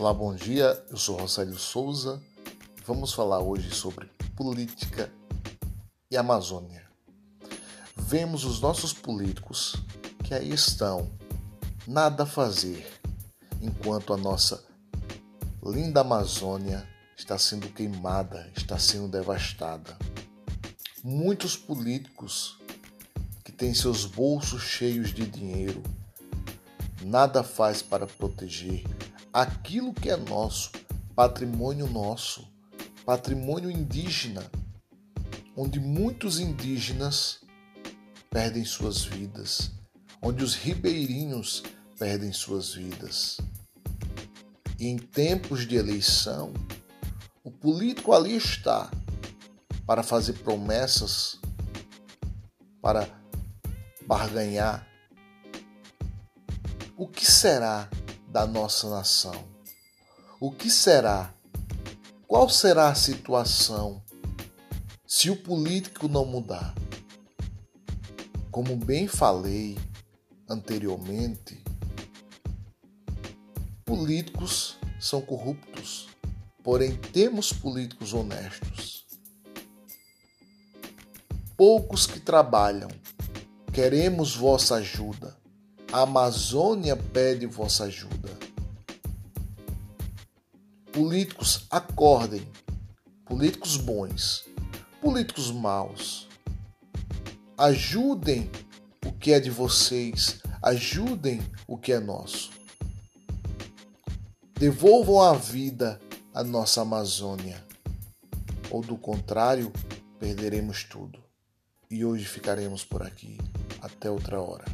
Olá, bom dia. Eu sou Rosélio Souza. Vamos falar hoje sobre política e Amazônia. Vemos os nossos políticos que aí estão, nada a fazer, enquanto a nossa linda Amazônia está sendo queimada, está sendo devastada. Muitos políticos que têm seus bolsos cheios de dinheiro nada faz para proteger aquilo que é nosso, patrimônio nosso, patrimônio indígena, onde muitos indígenas perdem suas vidas, onde os ribeirinhos perdem suas vidas. E em tempos de eleição, o político ali está para fazer promessas, para barganhar. O que será da nossa nação. O que será? Qual será a situação se o político não mudar? Como bem falei anteriormente, políticos são corruptos, porém temos políticos honestos. Poucos que trabalham, queremos vossa ajuda. A Amazônia pede vossa ajuda. Políticos, acordem. Políticos bons, políticos maus. Ajudem o que é de vocês, ajudem o que é nosso. Devolvam a vida à nossa Amazônia, ou do contrário, perderemos tudo. E hoje ficaremos por aqui. Até outra hora.